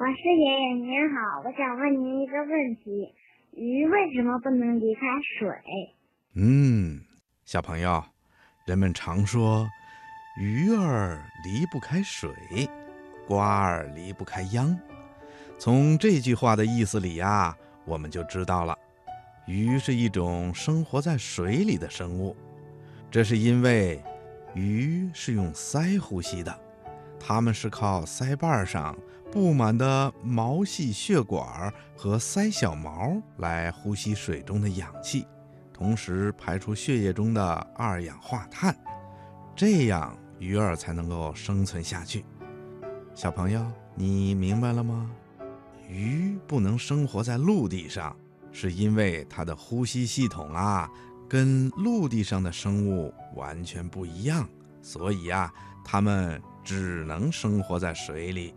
老师爷爷您好，我想问您一个问题：鱼为什么不能离开水？嗯，小朋友，人们常说鱼儿离不开水，瓜儿离不开秧。从这句话的意思里呀，我们就知道了，鱼是一种生活在水里的生物。这是因为鱼是用鳃呼吸的，它们是靠鳃瓣上布满的毛细血管和鳃小毛来呼吸水中的氧气，同时排出血液中的二氧化碳，这样鱼儿才能够生存下去。小朋友，你明白了吗？鱼不能生活在陆地上，是因为它的呼吸系统啊，跟陆地上的生物完全不一样，所以呀，它们只能生活在水里。